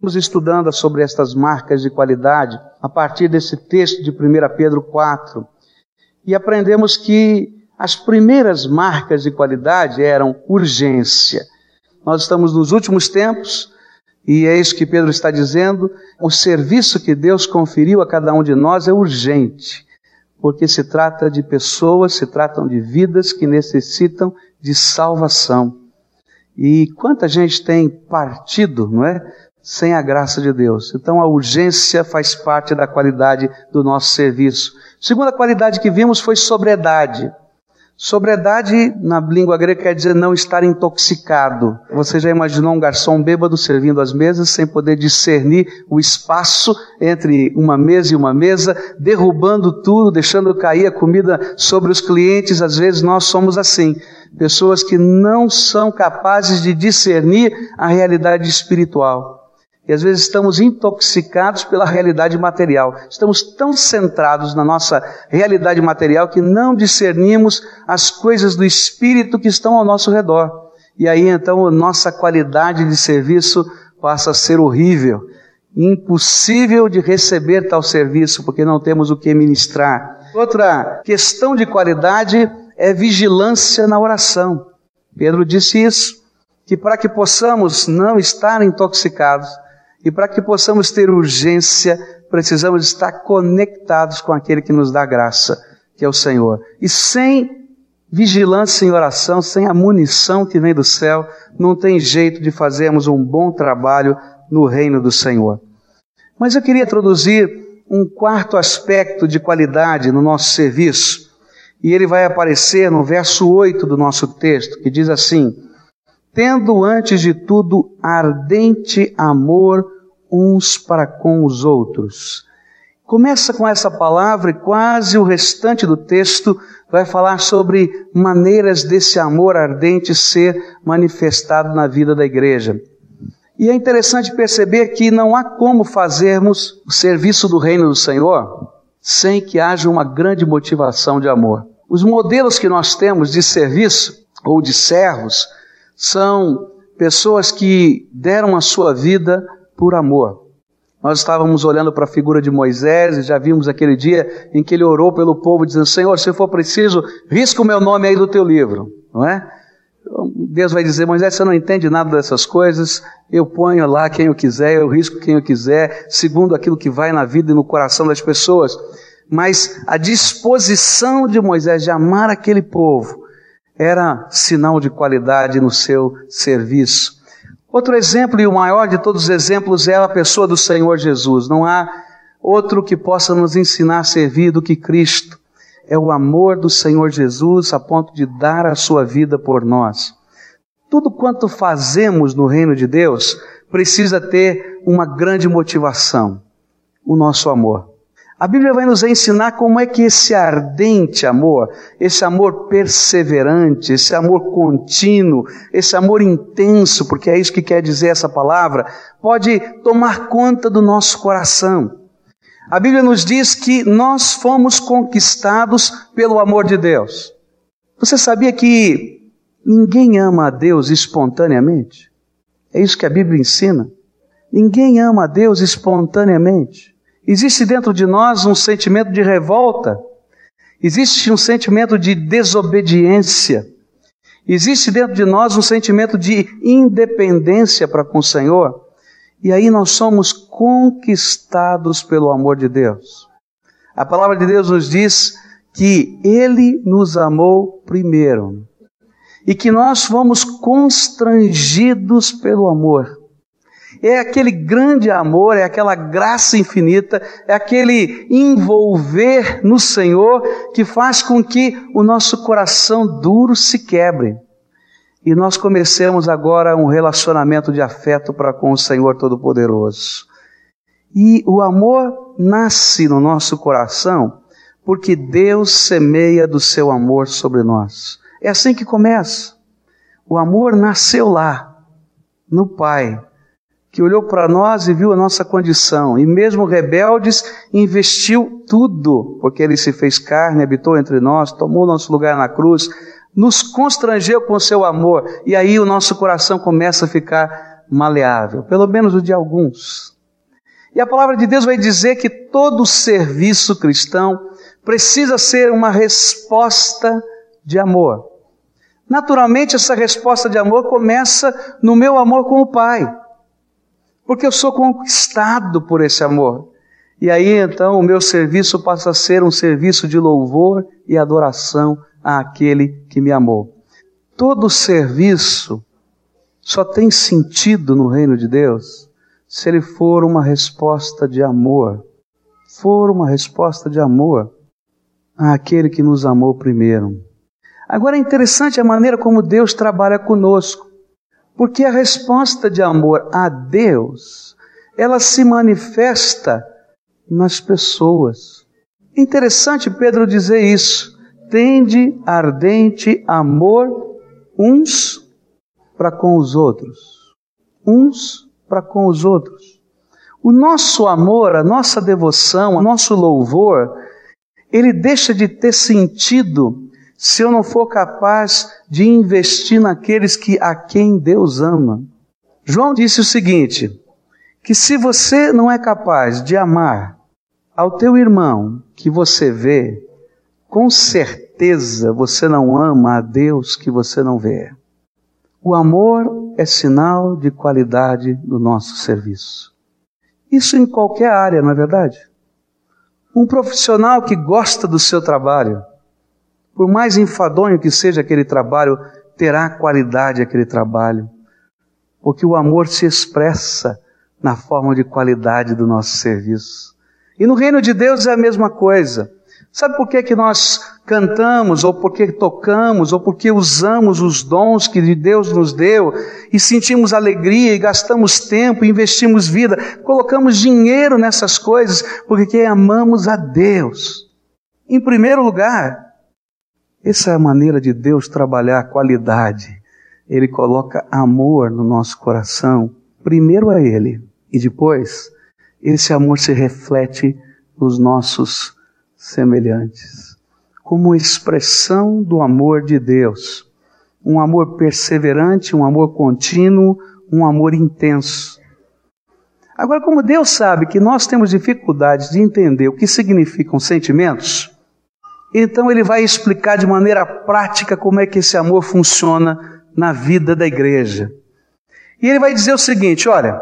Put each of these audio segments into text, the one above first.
Estamos estudando sobre estas marcas de qualidade a partir desse texto de 1 Pedro 4 e aprendemos que as primeiras marcas de qualidade eram urgência. Nós estamos nos últimos tempos e é isso que Pedro está dizendo: o serviço que Deus conferiu a cada um de nós é urgente, porque se trata de pessoas, se tratam de vidas que necessitam de salvação. E quanta gente tem partido, não é? Sem a graça de Deus. Então a urgência faz parte da qualidade do nosso serviço. Segunda qualidade que vimos foi sobriedade. Sobriedade na língua grega quer dizer não estar intoxicado. Você já imaginou um garçom bêbado servindo as mesas sem poder discernir o espaço entre uma mesa e uma mesa, derrubando tudo, deixando cair a comida sobre os clientes? Às vezes nós somos assim. Pessoas que não são capazes de discernir a realidade espiritual. E às vezes estamos intoxicados pela realidade material. Estamos tão centrados na nossa realidade material que não discernimos as coisas do espírito que estão ao nosso redor. E aí então a nossa qualidade de serviço passa a ser horrível. Impossível de receber tal serviço porque não temos o que ministrar. Outra questão de qualidade é vigilância na oração. Pedro disse isso, que para que possamos não estar intoxicados, e para que possamos ter urgência, precisamos estar conectados com aquele que nos dá graça, que é o Senhor. E sem vigilância em oração, sem a munição que vem do céu, não tem jeito de fazermos um bom trabalho no reino do Senhor. Mas eu queria introduzir um quarto aspecto de qualidade no nosso serviço, e ele vai aparecer no verso 8 do nosso texto, que diz assim: tendo antes de tudo ardente amor uns para com os outros. Começa com essa palavra e quase o restante do texto vai falar sobre maneiras desse amor ardente ser manifestado na vida da igreja. E é interessante perceber que não há como fazermos o serviço do reino do Senhor sem que haja uma grande motivação de amor. Os modelos que nós temos de serviço ou de servos são pessoas que deram a sua vida por amor. Nós estávamos olhando para a figura de Moisés e já vimos aquele dia em que ele orou pelo povo, dizendo: Senhor, se for preciso, risca o meu nome aí do teu livro, não é? Deus vai dizer: Moisés, você não entende nada dessas coisas, eu ponho lá quem eu quiser, eu risco quem eu quiser, segundo aquilo que vai na vida e no coração das pessoas. Mas a disposição de Moisés de amar aquele povo, era sinal de qualidade no seu serviço. Outro exemplo, e o maior de todos os exemplos, é a pessoa do Senhor Jesus. Não há outro que possa nos ensinar a servir do que Cristo. É o amor do Senhor Jesus a ponto de dar a sua vida por nós. Tudo quanto fazemos no reino de Deus precisa ter uma grande motivação: o nosso amor. A Bíblia vai nos ensinar como é que esse ardente amor, esse amor perseverante, esse amor contínuo, esse amor intenso, porque é isso que quer dizer essa palavra, pode tomar conta do nosso coração. A Bíblia nos diz que nós fomos conquistados pelo amor de Deus. Você sabia que ninguém ama a Deus espontaneamente? É isso que a Bíblia ensina. Ninguém ama a Deus espontaneamente. Existe dentro de nós um sentimento de revolta, existe um sentimento de desobediência, existe dentro de nós um sentimento de independência para com o Senhor, e aí nós somos conquistados pelo amor de Deus. A palavra de Deus nos diz que Ele nos amou primeiro e que nós fomos constrangidos pelo amor. É aquele grande amor, é aquela graça infinita, é aquele envolver no Senhor que faz com que o nosso coração duro se quebre. E nós comecemos agora um relacionamento de afeto para com o Senhor Todo-Poderoso. E o amor nasce no nosso coração porque Deus semeia do seu amor sobre nós. É assim que começa. O amor nasceu lá, no Pai, que olhou para nós e viu a nossa condição, e mesmo rebeldes, investiu tudo, porque ele se fez carne, habitou entre nós, tomou nosso lugar na cruz, nos constrangeu com seu amor, e aí o nosso coração começa a ficar maleável, pelo menos o de alguns. E a palavra de Deus vai dizer que todo serviço cristão precisa ser uma resposta de amor. Naturalmente, essa resposta de amor começa no meu amor com o Pai, porque eu sou conquistado por esse amor. E aí então o meu serviço passa a ser um serviço de louvor e adoração àquele que me amou. Todo serviço só tem sentido no reino de Deus se ele for uma resposta de amor. For uma resposta de amor àquele que nos amou primeiro. Agora é interessante a maneira como Deus trabalha conosco, porque a resposta de amor a Deus, ela se manifesta nas pessoas. Interessante Pedro dizer isso. Tende ardente amor uns para com os outros. Uns para com os outros. O nosso amor, a nossa devoção, o nosso louvor, ele deixa de ter sentido se eu não for capaz de investir naqueles que a quem Deus ama. João disse o seguinte: que se você não é capaz de amar ao teu irmão que você vê, com certeza você não ama a Deus que você não vê. O amor é sinal de qualidade do nosso serviço. Isso em qualquer área, não é verdade? Um profissional que gosta do seu trabalho, por mais enfadonho que seja aquele trabalho, terá qualidade aquele trabalho, porque o amor se expressa na forma de qualidade do nosso serviço. E no reino de Deus é a mesma coisa. Sabe por que, que nós cantamos, ou por que tocamos, ou por que usamos os dons que Deus nos deu, e sentimos alegria, e gastamos tempo, e investimos vida, colocamos dinheiro nessas coisas, porque amamos a Deus. Em primeiro lugar, essa é a maneira de Deus trabalhar a qualidade. Ele coloca amor no nosso coração, primeiro a Ele, e depois esse amor se reflete nos nossos semelhantes, como expressão do amor de Deus. Um amor perseverante, um amor contínuo, um amor intenso. Agora, como Deus sabe que nós temos dificuldades de entender o que significam sentimentos, então Ele vai explicar de maneira prática como é que esse amor funciona na vida da igreja. E Ele vai dizer o seguinte: olha,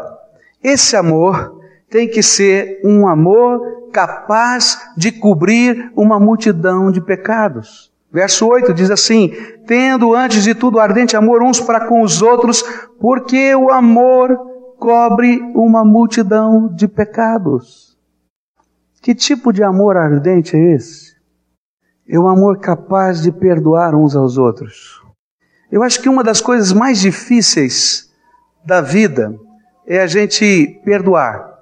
esse amor tem que ser um amor capaz de cobrir uma multidão de pecados. Verso 8 diz assim: Tendo antes de tudo ardente amor uns para com os outros, porque o amor cobre uma multidão de pecados. Que tipo de amor ardente é esse? É o amor capaz de perdoar uns aos outros. Eu acho que uma das coisas mais difíceis da vida é a gente perdoar.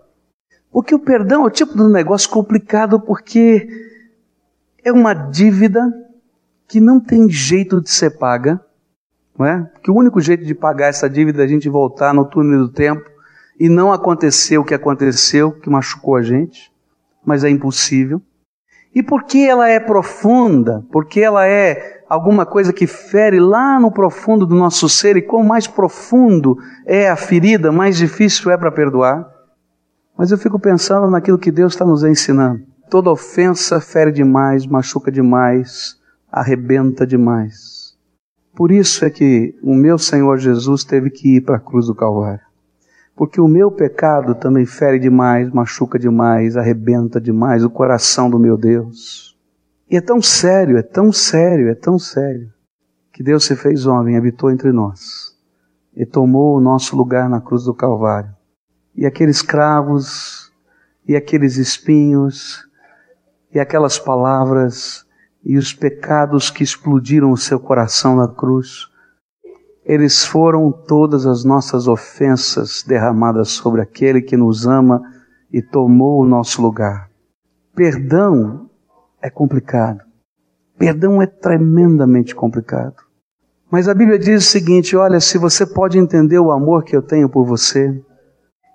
Porque o perdão é o tipo de um negócio complicado porque é uma dívida que não tem jeito de ser paga, não é? Porque o único jeito de pagar essa dívida é a gente voltar no túnel do tempo e não acontecer o que aconteceu, que machucou a gente, mas é impossível. E porque ela é profunda, porque ela é alguma coisa que fere lá no profundo do nosso ser, e quanto mais profundo é a ferida, mais difícil é para perdoar. Mas eu fico pensando naquilo que Deus está nos ensinando. Toda ofensa fere demais, machuca demais, arrebenta demais. Por isso é que o meu Senhor Jesus teve que ir para a cruz do Calvário. Porque o meu pecado também fere demais, machuca demais, arrebenta demais o coração do meu Deus. E é tão sério, é tão sério, é tão sério, que Deus se fez homem, habitou entre nós e tomou o nosso lugar na cruz do Calvário e aqueles cravos, e aqueles espinhos, e aquelas palavras, e os pecados que explodiram o seu coração na cruz, eles foram todas as nossas ofensas derramadas sobre aquele que nos ama e tomou o nosso lugar. Perdão é complicado. Perdão é tremendamente complicado. Mas a Bíblia diz o seguinte: olha, se você pode entender o amor que eu tenho por você,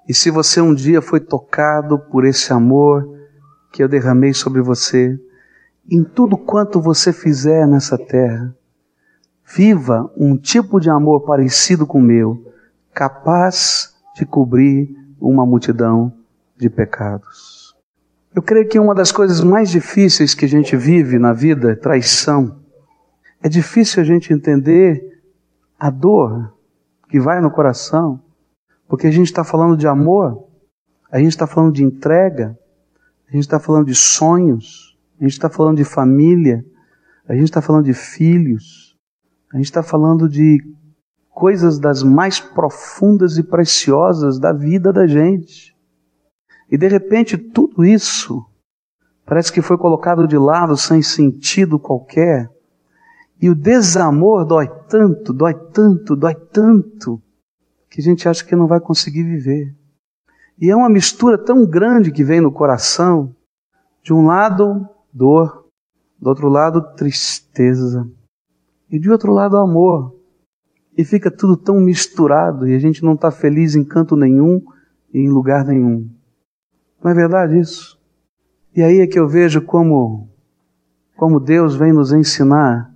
e se você um dia foi tocado por esse amor que eu derramei sobre você, em tudo quanto você fizer nessa terra, viva um tipo de amor parecido com o meu, capaz de cobrir uma multidão de pecados. Eu creio que uma das coisas mais difíceis que a gente vive na vida é traição. É difícil a gente entender a dor que vai no coração, porque a gente está falando de amor, a gente está falando de entrega, a gente está falando de sonhos, a gente está falando de família, a gente está falando de filhos, a gente está falando de coisas das mais profundas e preciosas da vida da gente. E de repente tudo isso parece que foi colocado de lado sem sentido qualquer. E o desamor dói tanto, dói tanto, dói tanto, que a gente acha que não vai conseguir viver. E é uma mistura tão grande que vem no coração. De um lado, dor, do outro lado, tristeza, e de outro lado, amor. E fica tudo tão misturado e a gente não está feliz em canto nenhum e em lugar nenhum. Não é verdade isso? E aí é que eu vejo como, como Deus vem nos ensinar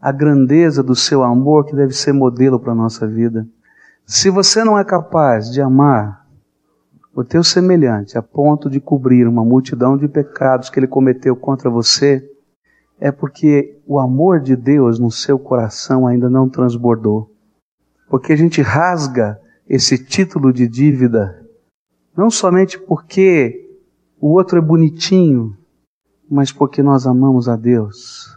a grandeza do seu amor que deve ser modelo para a nossa vida. Se você não é capaz de amar o teu semelhante a ponto de cobrir uma multidão de pecados que ele cometeu contra você, é porque o amor de Deus no seu coração ainda não transbordou. Porque a gente rasga esse título de dívida, não somente porque o outro é bonitinho, mas porque nós amamos a Deus.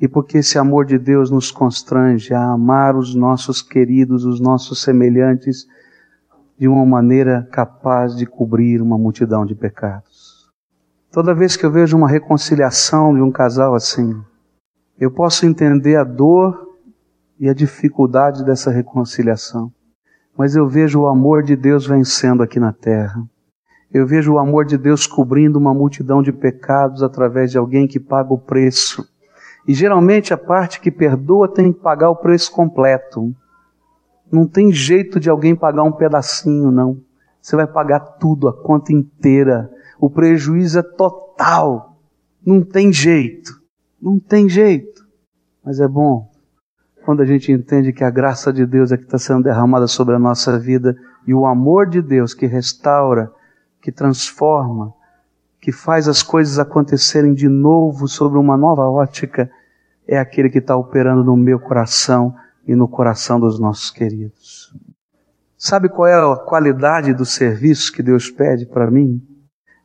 E porque esse amor de Deus nos constrange a amar os nossos queridos, os nossos semelhantes, de uma maneira capaz de cobrir uma multidão de pecados. Toda vez que eu vejo uma reconciliação de um casal assim, eu posso entender a dor e a dificuldade dessa reconciliação. Mas eu vejo o amor de Deus vencendo aqui na terra. Eu vejo o amor de Deus cobrindo uma multidão de pecados através de alguém que paga o preço. E geralmente a parte que perdoa tem que pagar o preço completo. Não tem jeito de alguém pagar um pedacinho, não. Você vai pagar tudo, a conta inteira o prejuízo é total. Não tem jeito. Não tem jeito. Mas é bom quando a gente entende que a graça de Deus é que está sendo derramada sobre a nossa vida e o amor de Deus que restaura, que transforma, que faz as coisas acontecerem de novo sobre uma nova ótica, é aquele que está operando no meu coração e no coração dos nossos queridos. Sabe qual é a qualidade do serviço que Deus pede para mim?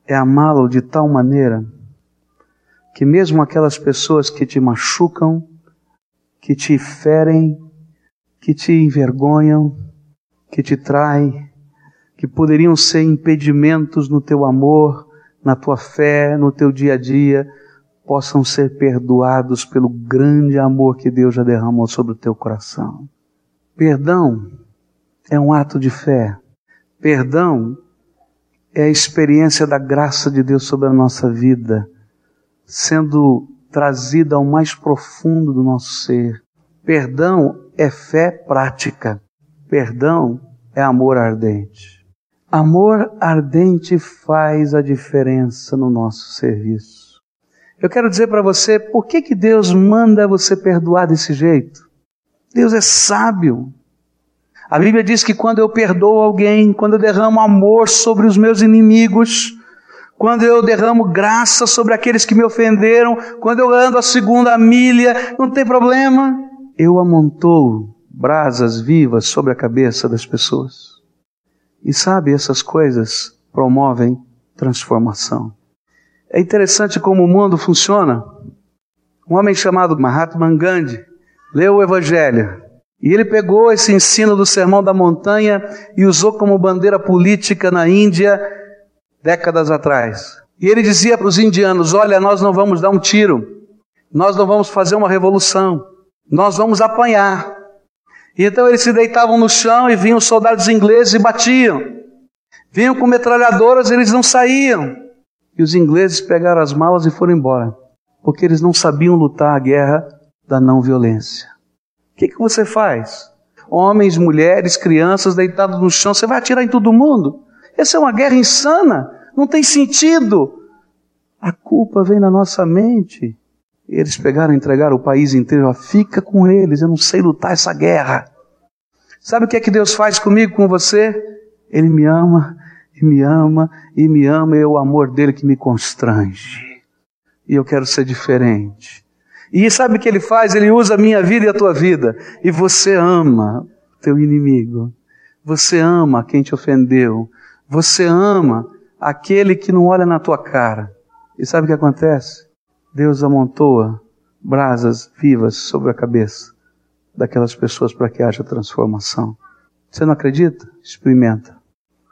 É amá-lo de tal maneira que mesmo aquelas pessoas que te machucam, que te ferem, que te envergonham, que te traem, que poderiam ser impedimentos no teu amor, na tua fé, no teu dia a dia, possam ser perdoados pelo grande amor que Deus já derramou sobre o teu coração. Perdão é um ato de fé. Perdão é a experiência da graça de Deus sobre a nossa vida, sendo trazida ao mais profundo do nosso ser. Perdão é fé prática. Perdão é amor ardente. Amor ardente faz a diferença no nosso serviço. Eu quero dizer para você, por que, que Deus manda você perdoar desse jeito? Deus é sábio. A Bíblia diz que quando eu perdoo alguém, quando eu derramo amor sobre os meus inimigos, quando eu derramo graça sobre aqueles que me ofenderam, quando eu ando a segunda milha, não tem problema. Eu amontoo brasas vivas sobre a cabeça das pessoas. E sabe, essas coisas promovem transformação. É interessante como o mundo funciona. Um homem chamado Mahatma Gandhi leu o Evangelho e ele pegou esse ensino do Sermão da Montanha e usou como bandeira política na Índia décadas atrás. E ele dizia para os indianos: Olha, nós não vamos dar um tiro, nós não vamos fazer uma revolução, nós vamos apanhar. E então eles se deitavam no chão e vinham soldados ingleses e batiam. Vinham com metralhadoras e eles não saíam. E os ingleses pegaram as malas e foram embora, porque eles não sabiam lutar a guerra da não violência. O que, que você faz? Homens, mulheres, crianças deitados no chão, você vai atirar em todo mundo? Essa é uma guerra insana, não tem sentido. A culpa vem na nossa mente. Eles pegaram e entregaram o país inteiro, fica com eles, eu não sei lutar essa guerra. Sabe o que é que Deus faz comigo, com você? Ele me ama, e me ama, e me ama, e é o amor dele que me constrange. E eu quero ser diferente. E sabe o que ele faz? Ele usa a minha vida e a tua vida. E você ama teu inimigo. Você ama quem te ofendeu. Você ama aquele que não olha na tua cara. E sabe o que acontece? Deus amontoa brasas vivas sobre a cabeça daquelas pessoas para que haja transformação. Você não acredita? Experimenta.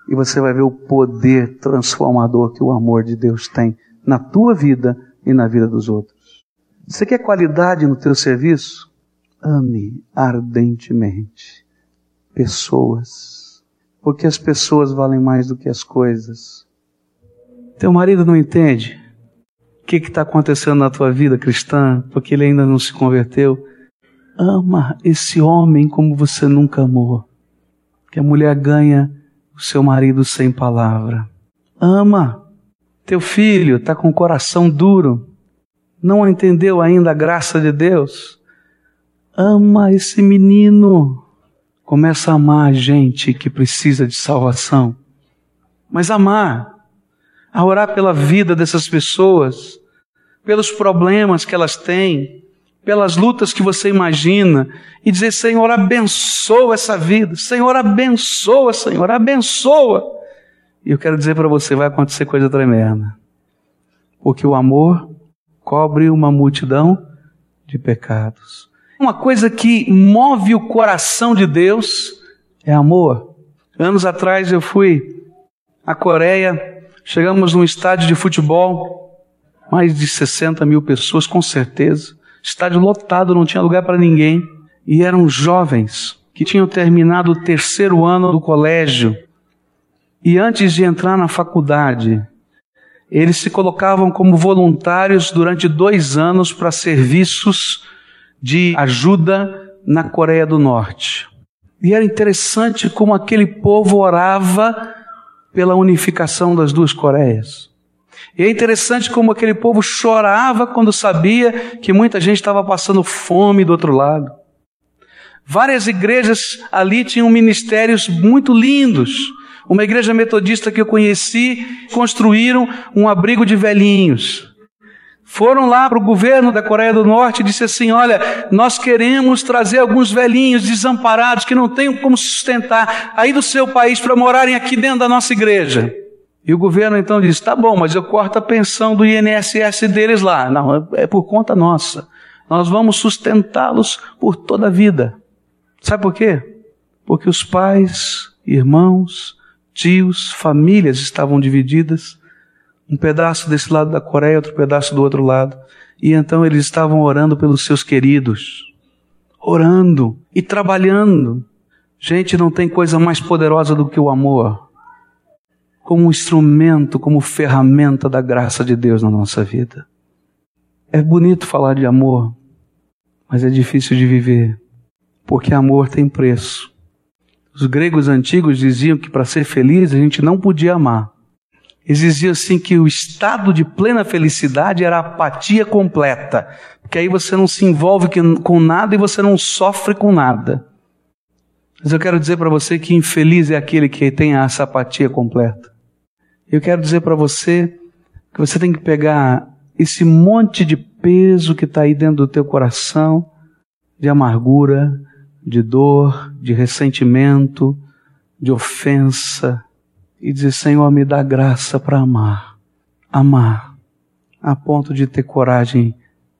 E você vai ver o poder transformador que o amor de Deus tem na tua vida e na vida dos outros. Você quer qualidade no teu serviço? Ame ardentemente pessoas, porque as pessoas valem mais do que as coisas. Teu marido não entende o que está acontecendo na tua vida cristã, porque ele ainda não se converteu. Ama esse homem como você nunca amou. Que a mulher ganha o seu marido sem palavra. Ama. Teu filho está com o coração duro não entendeu ainda a graça de Deus, ama esse menino. Começa a amar a gente que precisa de salvação. Mas amar, a orar pela vida dessas pessoas, pelos problemas que elas têm, pelas lutas que você imagina, e dizer: Senhor, abençoa essa vida, Senhor, abençoa, Senhor, abençoa. E eu quero dizer para você: vai acontecer coisa tremenda. Porque o amor cobre uma multidão de pecados. Uma coisa que move o coração de Deus é amor. Anos atrás eu fui à Coreia, chegamos num estádio de futebol, mais de 60 mil pessoas, com certeza. Estádio lotado, não tinha lugar para ninguém. E eram jovens que tinham terminado o terceiro ano do colégio. E antes de entrar na faculdade, eles se colocavam como voluntários durante dois anos para serviços de ajuda na Coreia do Norte. E era interessante como aquele povo orava pela unificação das duas Coreias. E é interessante como aquele povo chorava quando sabia que muita gente estava passando fome do outro lado. Várias igrejas ali tinham ministérios muito lindos uma igreja metodista que eu conheci, construíram um abrigo de velhinhos. Foram lá para o governo da Coreia do Norte e disse assim: Olha, nós queremos trazer alguns velhinhos desamparados que não têm como sustentar aí do seu país para morarem aqui dentro da nossa igreja. E o governo então disse: Tá bom, mas eu corto a pensão do INSS deles lá. Não, é por conta nossa. Nós vamos sustentá-los por toda a vida. Sabe por quê? Porque os pais, irmãos, tios, famílias estavam divididas, um pedaço desse lado da Coreia, outro pedaço do outro lado. E então eles estavam orando pelos seus queridos, orando e trabalhando. Gente, não tem coisa mais poderosa do que o amor, como instrumento, como ferramenta da graça de Deus na nossa vida. É bonito falar de amor, mas é difícil de viver, porque amor tem preço. Os gregos antigos diziam que para ser feliz a gente não podia amar. Eles diziam assim que o estado de plena felicidade era a apatia completa, porque aí você não se envolve com nada e você não sofre com nada. Mas eu quero dizer para você que infeliz é aquele que tem essa apatia completa. Eu quero dizer para você que você tem que pegar esse monte de peso que está aí dentro do teu coração, de amargura, de dor, de ressentimento, de ofensa, e dizer: Senhor, me dá graça para amar, amar, a ponto de ter coragem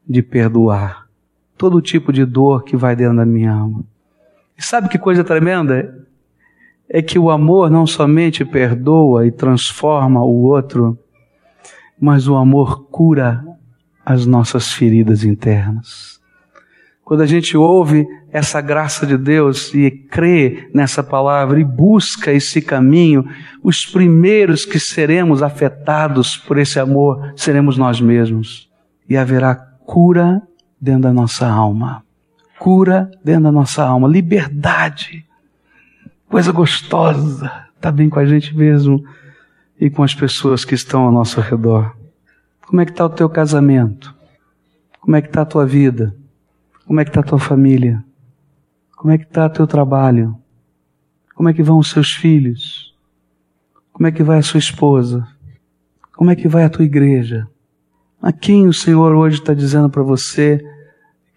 de perdoar todo tipo de dor que vai dentro da minha alma. E sabe que coisa tremenda? É que o amor não somente perdoa e transforma o outro, mas o amor cura as nossas feridas internas. Quando a gente ouve essa graça de Deus e crê nessa palavra e busca esse caminho, os primeiros que seremos afetados por esse amor seremos nós mesmos. E haverá cura dentro da nossa alma. Cura dentro da nossa alma. Liberdade. Coisa gostosa. Está bem com a gente mesmo e com as pessoas que estão ao nosso redor. Como é que está o teu casamento? Como é que está a tua vida? Como é que está a tua família? Como é que está o teu trabalho? Como é que vão os seus filhos? Como é que vai a sua esposa? Como é que vai a tua igreja? A quem o Senhor hoje está dizendo para você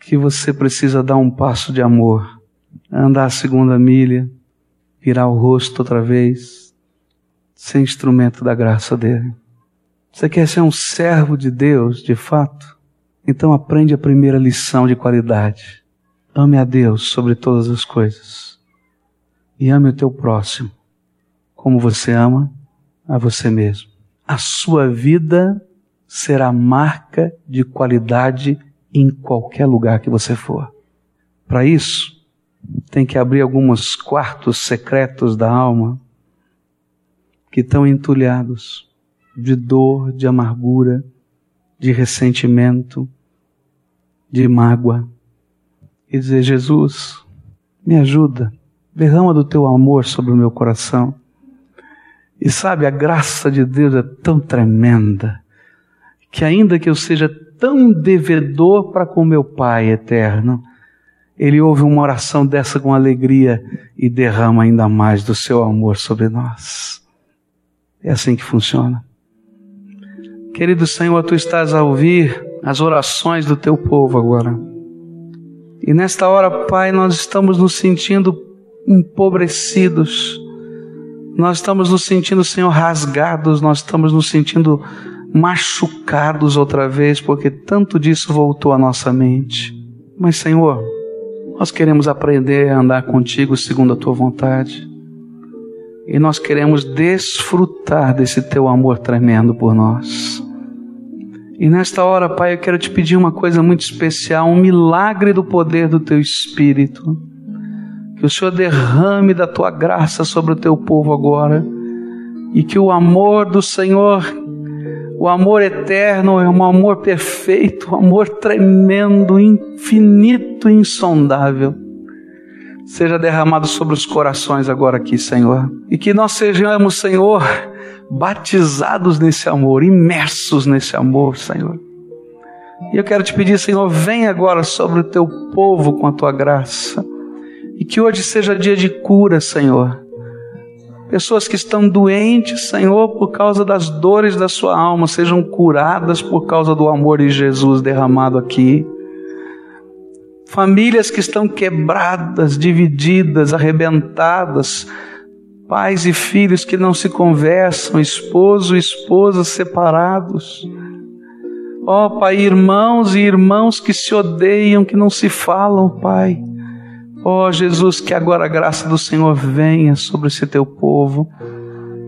que você precisa dar um passo de amor, andar a segunda milha, virar o rosto outra vez, ser instrumento da graça dele? Você quer ser um servo de Deus, de fato? Então aprende a primeira lição de qualidade. Ame a Deus sobre todas as coisas. E ame o teu próximo como você ama a você mesmo. A sua vida será marca de qualidade em qualquer lugar que você for. Para isso, tem que abrir alguns quartos secretos da alma que estão entulhados de dor, de amargura, de ressentimento, de mágoa. E dizer: Jesus, me ajuda, derrama do teu amor sobre o meu coração. E sabe, a graça de Deus é tão tremenda que, ainda que eu seja tão devedor para com meu Pai eterno, Ele ouve uma oração dessa com alegria e derrama ainda mais do seu amor sobre nós. É assim que funciona. Querido Senhor, tu estás a ouvir as orações do teu povo agora. E nesta hora, Pai, nós estamos nos sentindo empobrecidos nós estamos nos sentindo, Senhor, rasgados, nós estamos nos sentindo machucados outra vez, porque tanto disso voltou à nossa mente. Mas, Senhor, nós queremos aprender a andar contigo segundo a tua vontade. E nós queremos desfrutar desse teu amor tremendo por nós. E nesta hora, Pai, eu quero te pedir uma coisa muito especial, um milagre do poder do teu Espírito que o Senhor derrame da tua graça sobre o teu povo agora. E que o amor do Senhor, o amor eterno, é um amor perfeito, um amor tremendo, infinito, insondável, seja derramado sobre os corações agora aqui, Senhor. E que nós sejamos, Senhor, batizados nesse amor, imersos nesse amor, Senhor. E eu quero te pedir, Senhor, vem agora sobre o teu povo com a tua graça. E que hoje seja dia de cura, Senhor. Pessoas que estão doentes, Senhor, por causa das dores da sua alma, sejam curadas por causa do amor de Jesus derramado aqui. Famílias que estão quebradas, divididas, arrebentadas, pais e filhos que não se conversam, esposo e esposa separados. Ó oh, Pai, irmãos e irmãos que se odeiam, que não se falam, Pai. Ó oh, Jesus, que agora a graça do Senhor venha sobre esse teu povo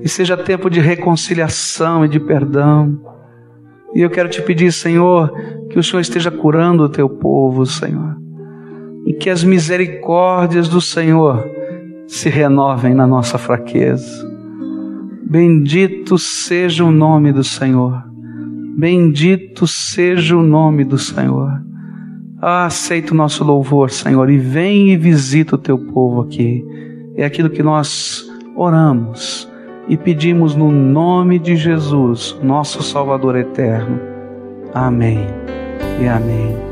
e seja tempo de reconciliação e de perdão. E eu quero te pedir, Senhor, que o Senhor esteja curando o teu povo, Senhor, e que as misericórdias do Senhor se renovem na nossa fraqueza. Bendito seja o nome do Senhor. Bendito seja o nome do Senhor. Ah, aceita o nosso louvor, Senhor, e vem e visita o teu povo aqui. É aquilo que nós oramos e pedimos no nome de Jesus, nosso Salvador eterno. Amém e amém.